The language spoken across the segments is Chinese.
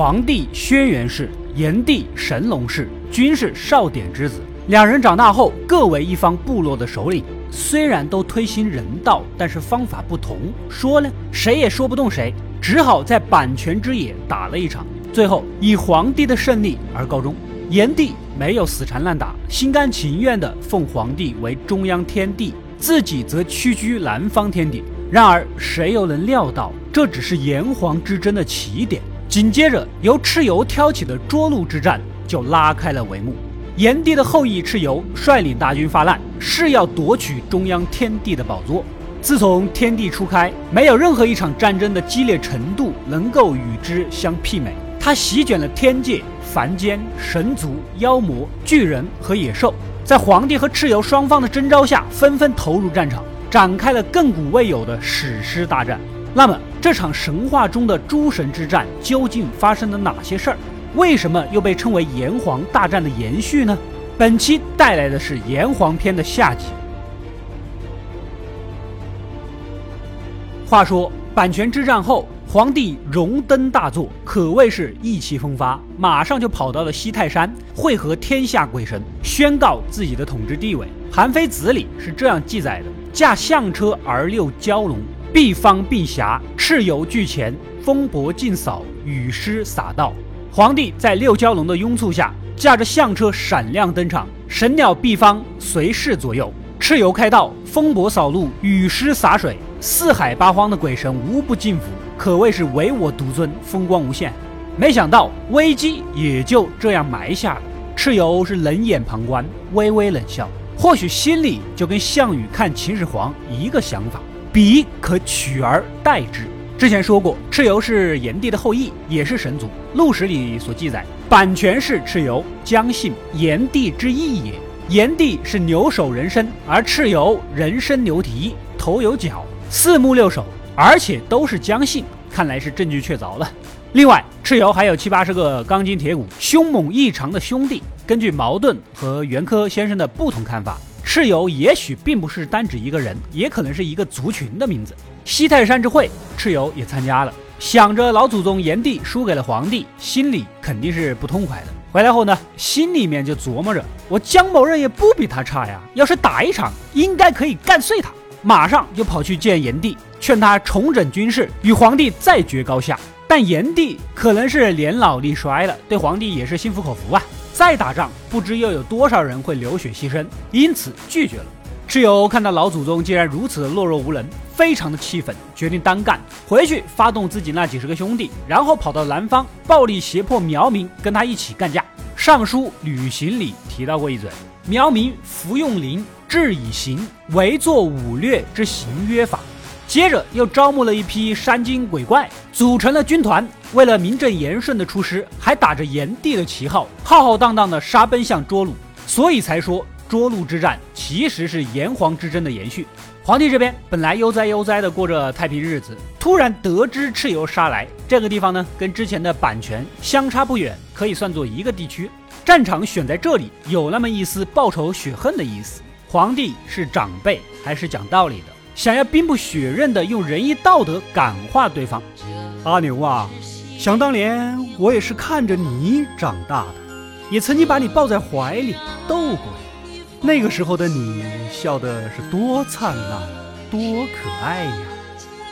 皇帝轩辕氏，炎帝神农氏，均是少典之子。两人长大后各为一方部落的首领，虽然都推行人道，但是方法不同，说呢谁也说不动谁，只好在阪泉之野打了一场，最后以皇帝的胜利而告终。炎帝没有死缠烂打，心甘情愿地奉皇帝为中央天帝，自己则屈居南方天地。然而谁又能料到，这只是炎黄之争的起点？紧接着由蚩尤挑起的涿鹿之战就拉开了帷幕。炎帝的后裔蚩尤率领大军发难，誓要夺取中央天帝的宝座。自从天地初开，没有任何一场战争的激烈程度能够与之相媲美。他席卷了天界、凡间、神族、妖魔、巨人和野兽，在皇帝和蚩尤双方的征召下，纷纷投入战场，展开了亘古未有的史诗大战。那么，这场神话中的诸神之战究竟发生了哪些事儿？为什么又被称为炎黄大战的延续呢？本期带来的是炎黄篇的下集。话说阪泉之战后，皇帝荣登大作，可谓是意气风发，马上就跑到了西泰山会合天下鬼神，宣告自己的统治地位。《韩非子》里是这样记载的：“驾象车而六蛟龙，碧方并霞，蚩尤巨前，风伯劲扫，雨师洒道。”皇帝在六蛟龙的拥簇下，驾着象车闪亮登场，神鸟毕方随侍左右，蚩尤开道，风伯扫路，雨师洒水，四海八荒的鬼神无不敬服，可谓是唯我独尊，风光无限。没想到危机也就这样埋下了，蚩尤是冷眼旁观，微微冷笑，或许心里就跟项羽看秦始皇一个想法，彼可取而代之。之前说过，蚩尤是炎帝的后裔，也是神族。陆史里所记载，版权是蚩尤，姜姓，炎帝之裔也。炎帝是牛首人身，而蚩尤人身牛蹄，头有角，四目六手，而且都是姜姓，看来是证据确凿了。另外，蚩尤还有七八十个 钢筋铁骨、凶猛异常的兄弟。根据茅盾和袁科先生的不同看法，蚩尤也许并不是单指一个人，也可能是一个族群的名字。西泰山之会，蚩尤也参加了。想着老祖宗炎帝输给了皇帝，心里肯定是不痛快的。回来后呢，心里面就琢磨着，我姜某人也不比他差呀，要是打一场，应该可以干碎他。马上就跑去见炎帝，劝他重整军事，与皇帝再决高下。但炎帝可能是年老力衰了，对皇帝也是心服口服啊。再打仗，不知又有多少人会流血牺牲，因此拒绝了。蚩尤看到老祖宗竟然如此的懦弱无能，非常的气愤，决定单干，回去发动自己那几十个兄弟，然后跑到南方，暴力胁迫苗民跟他一起干架。尚书《旅行》里提到过一嘴：苗民服用灵，治以行，为作武略之行约法。接着又招募了一批山精鬼怪，组成了军团，为了名正言顺的出师，还打着炎帝的旗号，浩浩荡荡的杀奔向涿鹿，所以才说。涿鹿之战其实是炎黄之争的延续。皇帝这边本来悠哉悠哉的过着太平日子，突然得知蚩尤杀来，这个地方呢跟之前的阪泉相差不远，可以算作一个地区。战场选在这里，有那么一丝报仇雪恨的意思。皇帝是长辈，还是讲道理的，想要兵不血刃的用仁义道德感化对方。阿牛啊，想当年我也是看着你长大的，也曾经把你抱在怀里逗过你。那个时候的你笑的是多灿烂，多可爱呀！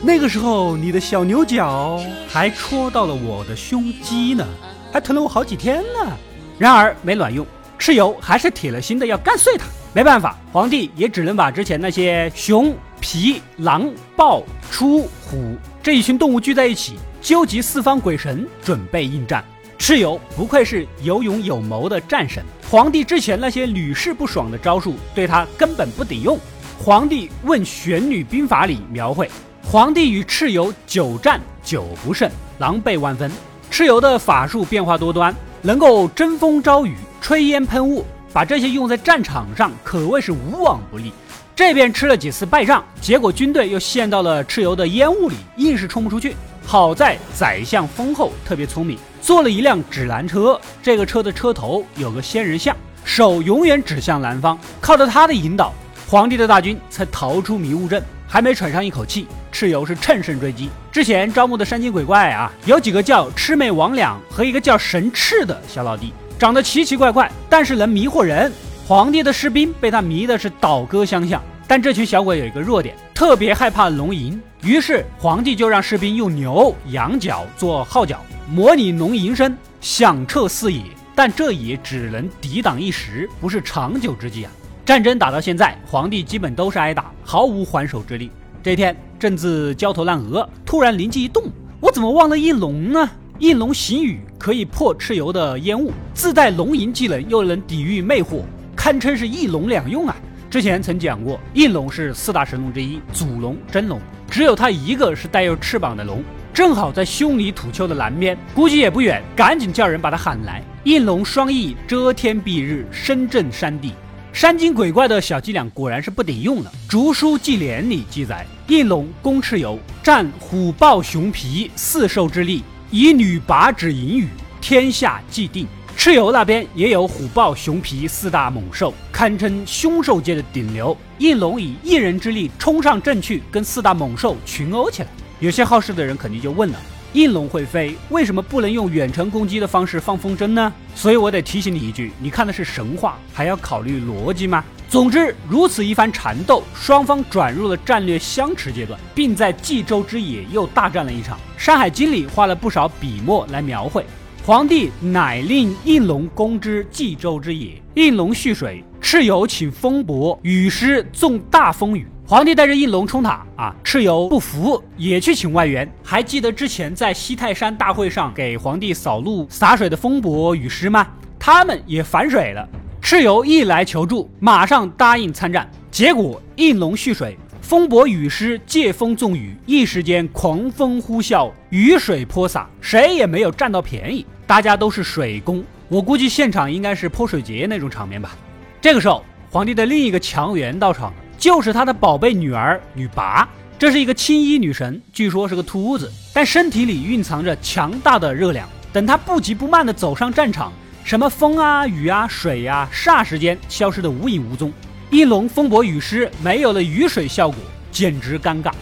那个时候你的小牛角还戳到了我的胸肌呢，还疼了我好几天呢。然而没卵用，蚩尤还是铁了心的要干碎他。没办法，皇帝也只能把之前那些熊、皮、狼、豹、出、虎这一群动物聚在一起，纠集四方鬼神，准备应战。蚩尤不愧是有勇有谋的战神。皇帝之前那些屡试不爽的招数，对他根本不顶用。皇帝问《玄女兵法》里描绘，皇帝与蚩尤久战久不胜，狼狈万分。蚩尤的法术变化多端，能够争风招雨、吹烟喷雾，把这些用在战场上可谓是无往不利。这边吃了几次败仗，结果军队又陷到了蚩尤的烟雾里，硬是冲不出去。好在宰相封后特别聪明。做了一辆指南车，这个车的车头有个仙人像，手永远指向南方。靠着他的引导，皇帝的大军才逃出迷雾阵。还没喘上一口气，蚩尤是乘胜追击。之前招募的山精鬼怪啊，有几个叫魑魅魍魉和一个叫神赤的小老弟，长得奇奇怪怪，但是能迷惑人。皇帝的士兵被他迷的是倒戈相向。但这群小鬼有一个弱点，特别害怕龙吟。于是皇帝就让士兵用牛、羊角做号角，模拟龙吟声，响彻四野。但这也只能抵挡一时，不是长久之计啊！战争打到现在，皇帝基本都是挨打，毫无还手之力。这天正自焦头烂额，突然灵机一动，我怎么忘了应龙呢？应龙行雨可以破蚩尤的烟雾，自带龙吟技能，又能抵御魅惑，堪称是一龙两用啊！之前曾讲过，应龙是四大神龙之一，祖龙真龙，只有它一个是带有翅膀的龙。正好在凶里土丘的南边，估计也不远，赶紧叫人把他喊来。应龙双翼遮天蔽日，声震山地。山精鬼怪的小伎俩果然是不顶用了。《竹书纪年》里记载，应龙攻蚩尤，战虎豹熊皮四兽之力，以女拔指引羽，天下既定。蚩尤那边也有虎豹熊皮四大猛兽，堪称凶兽界的顶流。应龙以一人之力冲上阵去，跟四大猛兽群殴起来。有些好事的人肯定就问了：应龙会飞，为什么不能用远程攻击的方式放风筝呢？所以我得提醒你一句：你看的是神话，还要考虑逻辑吗？总之，如此一番缠斗，双方转入了战略相持阶段，并在冀州之野又大战了一场。《山海经》里花了不少笔墨来描绘。皇帝乃令应龙攻之冀州之野，应龙蓄水，蚩尤请风伯雨师纵大风雨。皇帝带着应龙冲塔啊，蚩尤不服，也去请外援。还记得之前在西泰山大会上给皇帝扫路洒水的风伯雨师吗？他们也反水了。蚩尤一来求助，马上答应参战。结果应龙蓄水，风伯雨师借风纵雨，一时间狂风呼啸，雨水泼洒，谁也没有占到便宜。大家都是水攻，我估计现场应该是泼水节那种场面吧。这个时候，皇帝的另一个强援到场了。就是他的宝贝女儿女拔，这是一个青衣女神，据说是个秃子，但身体里蕴藏着强大的热量。等她不急不慢地走上战场，什么风啊、雨啊、水呀，霎时间消失得无影无踪。一龙风伯雨师没有了雨水效果，简直尴尬。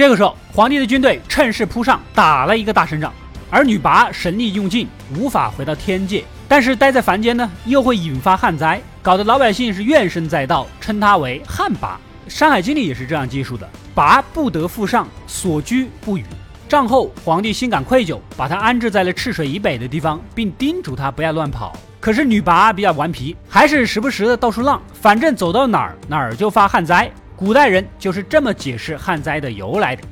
这个时候，皇帝的军队趁势扑上，打了一个大胜仗。而女魃神力用尽，无法回到天界，但是待在凡间呢，又会引发旱灾，搞得老百姓是怨声载道，称他为旱魃。《山海经》里也是这样记述的：魃不得复上，所居不语。战后，皇帝心感愧疚，把他安置在了赤水以北的地方，并叮嘱他不要乱跑。可是女魃比较顽皮，还是时不时的到处浪，反正走到哪儿哪儿就发旱灾。古代人就是这么解释旱灾的由来的。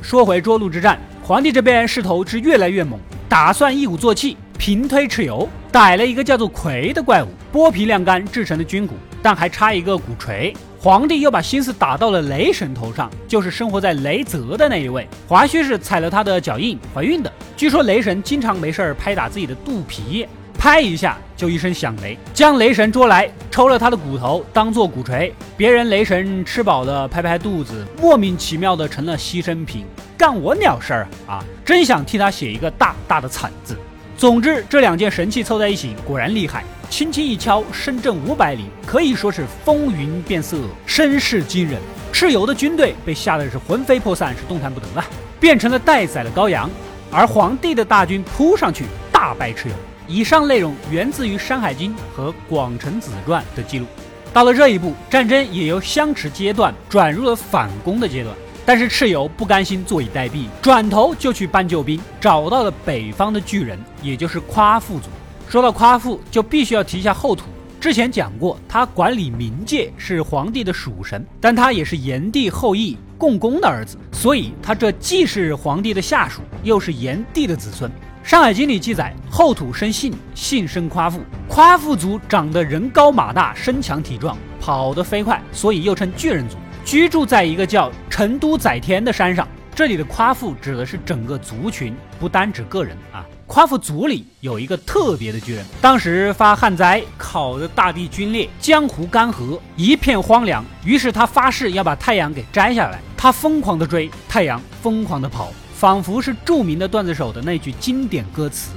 说回涿鹿之战。皇帝这边势头是越来越猛，打算一鼓作气平推蚩尤，逮了一个叫做魁的怪物，剥皮晾干制成的军鼓，但还差一个鼓槌。皇帝又把心思打到了雷神头上，就是生活在雷泽的那一位，华胥是踩了他的脚印怀孕的。据说雷神经常没事儿拍打自己的肚皮。拍一下就一声响雷，将雷神捉来，抽了他的骨头当做鼓槌。别人雷神吃饱了拍拍肚子，莫名其妙的成了牺牲品，干我鸟事儿啊！真想替他写一个大大的惨字。总之，这两件神器凑在一起，果然厉害，轻轻一敲，声震五百里，可以说是风云变色，声势惊人。蚩尤的军队被吓得是魂飞魄散，是动弹不得了，变成了待宰的羔羊。而皇帝的大军扑上去，大败蚩尤。以上内容源自于《山海经》和《广成子传》的记录。到了这一步，战争也由相持阶段转入了反攻的阶段。但是蚩尤不甘心坐以待毙，转头就去搬救兵，找到了北方的巨人，也就是夸父族。说到夸父，就必须要提一下后土。之前讲过，他管理冥界，是皇帝的属神，但他也是炎帝后裔共工的儿子，所以他这既是皇帝的下属，又是炎帝的子孙。《山海经》里记载，后土生信，信生夸父。夸父族长得人高马大，身强体壮，跑得飞快，所以又称巨人族。居住在一个叫成都载天的山上。这里的夸父指的是整个族群，不单指个人啊。夸父族里有一个特别的巨人，当时发旱灾，烤得大地龟裂，江湖干涸，一片荒凉。于是他发誓要把太阳给摘下来。他疯狂地追太阳，疯狂地跑。仿佛是著名的段子手的那句经典歌词：“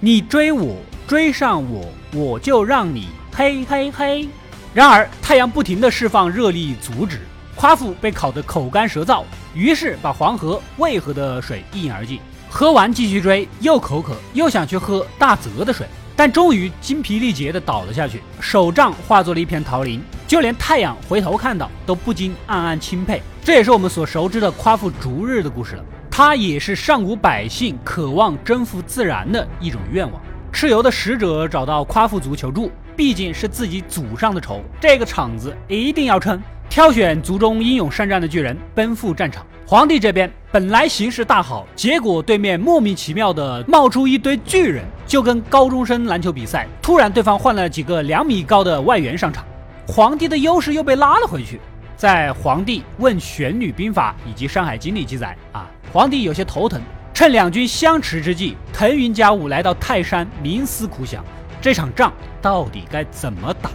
你追我，追上我，我就让你嘿嘿嘿。然而太阳不停地释放热力阻止，夸父被烤得口干舌燥，于是把黄河、渭河的水一饮而尽。喝完继续追，又口渴又想去喝大泽的水，但终于精疲力竭地倒了下去，手杖化作了一片桃林。就连太阳回头看到，都不禁暗暗钦佩。这也是我们所熟知的夸父逐日的故事了。他也是上古百姓渴望征服自然的一种愿望。蚩尤的使者找到夸父族求助，毕竟是自己祖上的仇，这个场子一定要撑。挑选族中英勇善战的巨人奔赴战场。皇帝这边本来形势大好，结果对面莫名其妙的冒出一堆巨人，就跟高中生篮球比赛，突然对方换了几个两米高的外援上场，皇帝的优势又被拉了回去。在《皇帝问玄女兵法》以及《山海经》里记载啊，皇帝有些头疼，趁两军相持之际，腾云驾雾来到泰山，冥思苦想，这场仗到底该怎么打？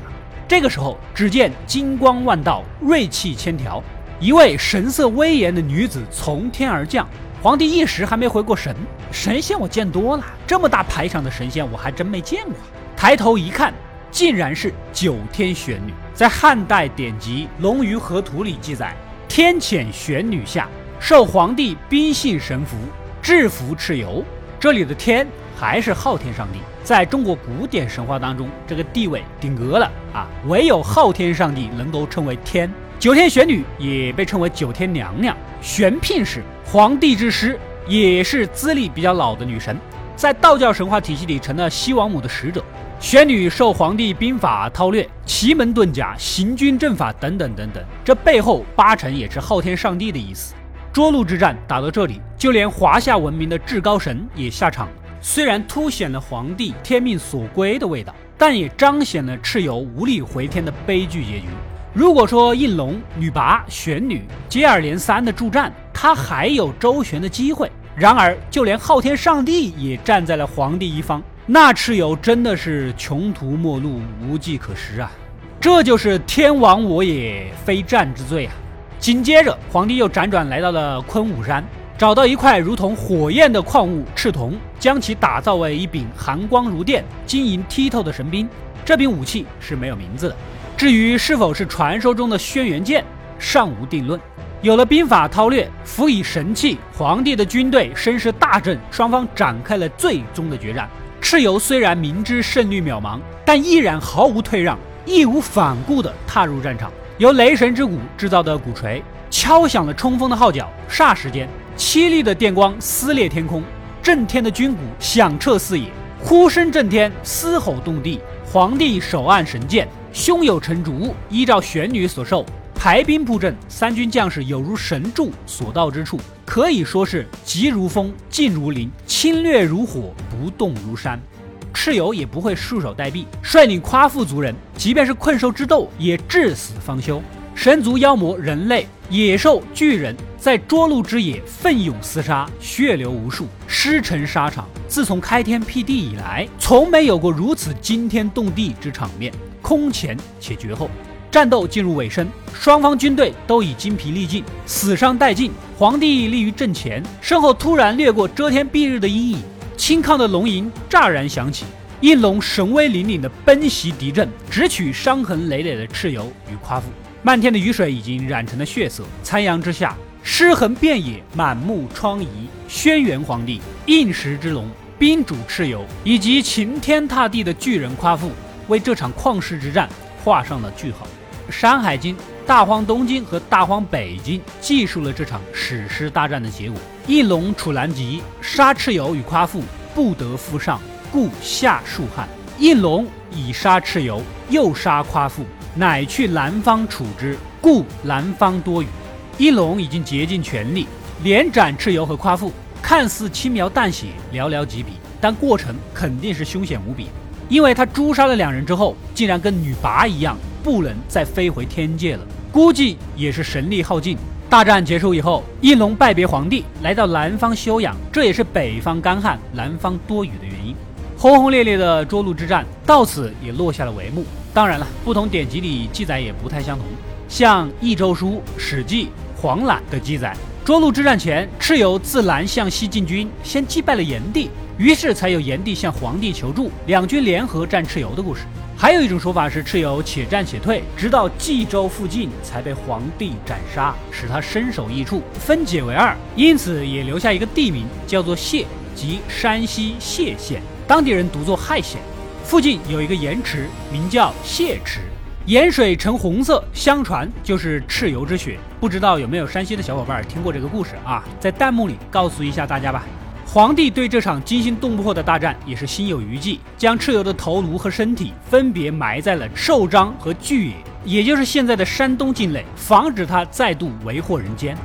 这个时候，只见金光万道，锐气千条，一位神色威严的女子从天而降。皇帝一时还没回过神，神仙我见多了，这么大排场的神仙我还真没见过。抬头一看。竟然是九天玄女，在汉代典籍《龙鱼河图》里记载：天遣玄女下，受皇帝宾信神服，制服蚩尤。这里的天还是昊天上帝，在中国古典神话当中，这个地位顶格了啊！唯有昊天上帝能够称为天。九天玄女也被称为九天娘娘，玄牝是皇帝之师，也是资历比较老的女神，在道教神话体系里成了西王母的使者。玄女受皇帝兵法韬略、奇门遁甲、行军阵法等等等等，这背后八成也是昊天上帝的意思。涿鹿之战打到这里，就连华夏文明的至高神也下场了。虽然凸显了皇帝天命所归的味道，但也彰显了蚩尤无力回天的悲剧结局。如果说应龙、女魃、玄女接二连三的助战，他还有周旋的机会。然而，就连昊天上帝也站在了皇帝一方。那蚩尤真的是穷途末路，无计可施啊！这就是天亡我也，非战之罪啊！紧接着，皇帝又辗转来到了昆武山，找到一块如同火焰的矿物赤铜，将其打造为一柄寒光如电、晶莹剔透的神兵。这柄武器是没有名字的，至于是否是传说中的轩辕剑，尚无定论。有了兵法韬略，辅以神器，皇帝的军队声势大振，双方展开了最终的决战。蚩尤虽然明知胜率渺茫，但依然毫无退让、义无反顾地踏入战场。由雷神之鼓制造的鼓槌敲响了冲锋的号角，霎时间，凄厉的电光撕裂天空，震天的军鼓响彻四野，呼声震天，嘶吼动地。皇帝手按神剑，胸有成竹，依照玄女所授。排兵布阵，三军将士有如神助，所到之处可以说是急如风，近如林，侵略如火，不动如山。蚩尤也不会束手待毙，率领夸父族人，即便是困兽之斗，也至死方休。神族妖魔、人类、野兽、巨人，在涿鹿之野奋勇厮杀，血流无数，尸沉沙场。自从开天辟地以来，从没有过如此惊天动地之场面，空前且绝后。战斗进入尾声，双方军队都已精疲力尽，死伤殆尽。皇帝立于阵前，身后突然掠过遮天蔽日的阴影，轻亢的龙吟乍然响起。应龙神威凛凛的奔袭敌阵，直取伤痕累累的蚩尤与夸父。漫天的雨水已经染成了血色，残阳之下，尸横遍野，满目疮痍。轩辕皇帝、应时之龙、宾主蚩尤以及擎天踏地的巨人夸父，为这场旷世之战画上了句号。《山海经·大荒东经》和《大荒北经》记述了这场史诗大战的结果：应龙处南极，杀蚩尤与夸父，不得复上，故下数汉。应龙以杀蚩尤，又杀夸父，乃去南方处之，故南方多雨。应龙已经竭尽全力，连斩蚩尤和夸父，看似轻描淡写，寥寥几笔，但过程肯定是凶险无比，因为他诛杀了两人之后，竟然跟女魃一样。不能再飞回天界了，估计也是神力耗尽。大战结束以后，应龙拜别皇帝，来到南方休养，这也是北方干旱、南方多雨的原因。轰轰烈烈的涿鹿之战到此也落下了帷幕。当然了，不同典籍里记载也不太相同。像《益州书》《史记》《黄览》的记载，涿鹿之战前，蚩尤自南向西进军，先击败了炎帝，于是才有炎帝向黄帝求助，两军联合战蚩尤的故事。还有一种说法是，蚩尤且战且退，直到冀州附近才被黄帝斩杀，使他身首异处，分解为二，因此也留下一个地名叫做谢，即山西谢县，当地人读作亥县。附近有一个盐池，名叫谢池，盐水呈红色，相传就是蚩尤之血。不知道有没有山西的小伙伴听过这个故事啊？在弹幕里告诉一下大家吧。皇帝对这场惊心动魄的大战也是心有余悸，将蚩尤的头颅和身体分别埋在了寿张和巨野，也就是现在的山东境内，防止他再度为祸人间。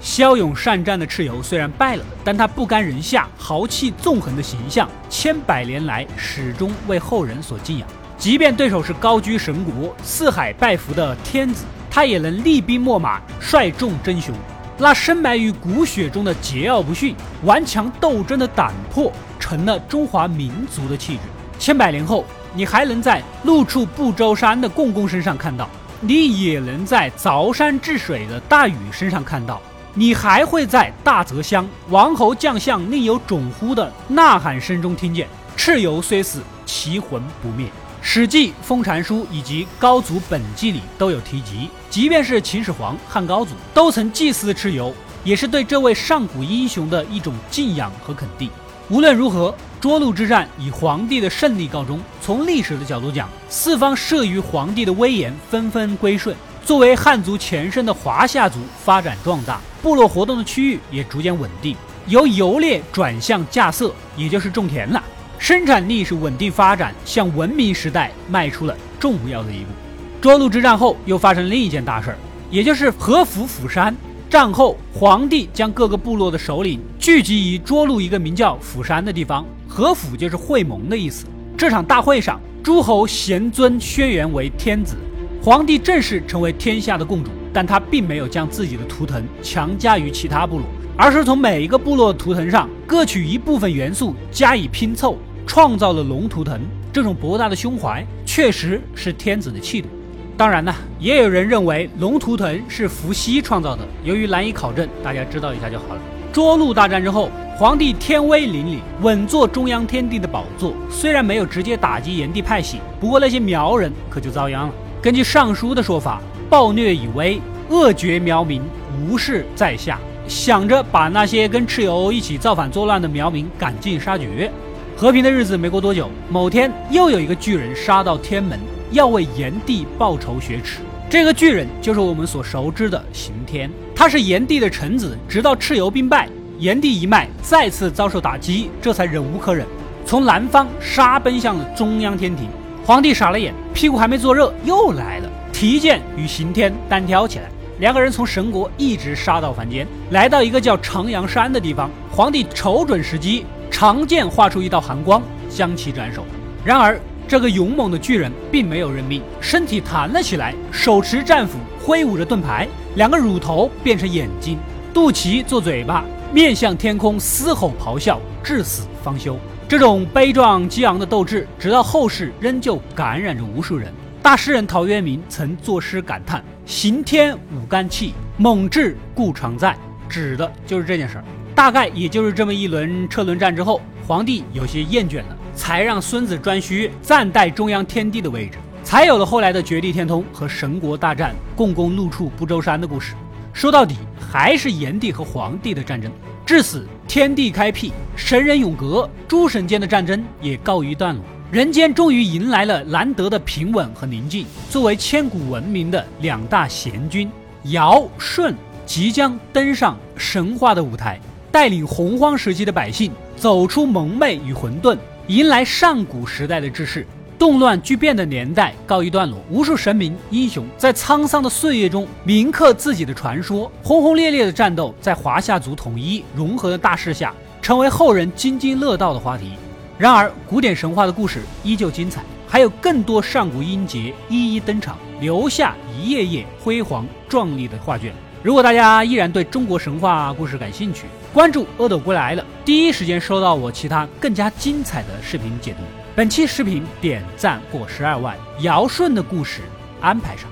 骁勇善战的蚩尤虽然败了，但他不甘人下、豪气纵横的形象，千百年来始终为后人所敬仰。即便对手是高居神国、四海拜服的天子，他也能厉兵秣马，率众争雄。那深埋于骨血中的桀骜不驯、顽强斗争的胆魄，成了中华民族的气质。千百年后，你还能在怒触不周山的共工身上看到，你也能在凿山治水的大禹身上看到，你还会在大泽乡王侯将相宁有种乎的呐喊声中听见：蚩尤虽死，其魂不灭。《史记·封禅书》以及《高祖本纪》里都有提及，即便是秦始皇、汉高祖都曾祭祀蚩尤，也是对这位上古英雄的一种敬仰和肯定。无论如何，涿鹿之战以皇帝的胜利告终。从历史的角度讲，四方慑于皇帝的威严，纷纷归顺。作为汉族前身的华夏族发展壮大，部落活动的区域也逐渐稳定，由游猎转向稼穑，也就是种田了。生产力是稳定发展，向文明时代迈出了重要的一步。涿鹿之战后，又发生另一件大事儿，也就是合府釜山。战后，皇帝将各个部落的首领聚集于涿鹿一个名叫釜山的地方，合府就是会盟的意思。这场大会上，诸侯咸尊轩辕为天子，皇帝正式成为天下的共主。但他并没有将自己的图腾强加于其他部落，而是从每一个部落图腾上各取一部分元素加以拼凑。创造了龙图腾，这种博大的胸怀确实是天子的气度。当然呢，也有人认为龙图腾是伏羲创造的，由于难以考证，大家知道一下就好了。涿鹿大战之后，皇帝天威凛凛，稳坐中央天地的宝座。虽然没有直接打击炎帝派系，不过那些苗人可就遭殃了。根据《尚书》的说法，暴虐以威，恶绝苗民，无视在下，想着把那些跟蚩尤一起造反作乱的苗民赶尽杀绝。和平的日子没过多久，某天又有一个巨人杀到天门，要为炎帝报仇雪耻。这个巨人就是我们所熟知的刑天，他是炎帝的臣子。直到蚩尤兵败，炎帝一脉再次遭受打击，这才忍无可忍，从南方杀奔向了中央天庭。皇帝傻了眼，屁股还没坐热，又来了，提剑与刑天单挑起来。两个人从神国一直杀到凡间，来到一个叫长阳山的地方，皇帝瞅准时机。长剑划出一道寒光，将其斩首。然而，这个勇猛的巨人并没有认命，身体弹了起来，手持战斧，挥舞着盾牌，两个乳头变成眼睛，肚脐做嘴巴，面向天空嘶吼咆哮，至死方休。这种悲壮激昂的斗志，直到后世仍旧感染着无数人。大诗人陶渊明曾作诗感叹：“刑天舞肝气，猛志故常在。”指的就是这件事儿。大概也就是这么一轮车轮战之后，皇帝有些厌倦了，才让孙子颛顼暂代中央天帝的位置，才有了后来的绝地天通和神国大战、共工怒触不周山的故事。说到底，还是炎帝和黄帝的战争。至此，天地开辟，神人永隔，诸神间的战争也告一段落，人间终于迎来了难得的平稳和宁静。作为千古闻名的两大贤君，尧舜即将登上神话的舞台。带领洪荒时期的百姓走出蒙昧与混沌，迎来上古时代的志士。动乱巨变的年代告一段落，无数神明英雄在沧桑的岁月中铭刻自己的传说。轰轰烈烈的战斗在华夏族统一融合的大势下，成为后人津津乐道的话题。然而，古典神话的故事依旧精彩，还有更多上古英杰一一登场，留下一页页辉煌壮丽的画卷。如果大家依然对中国神话故事感兴趣，关注阿斗归来了，第一时间收到我其他更加精彩的视频解读。本期视频点赞过十二万，尧舜的故事安排上。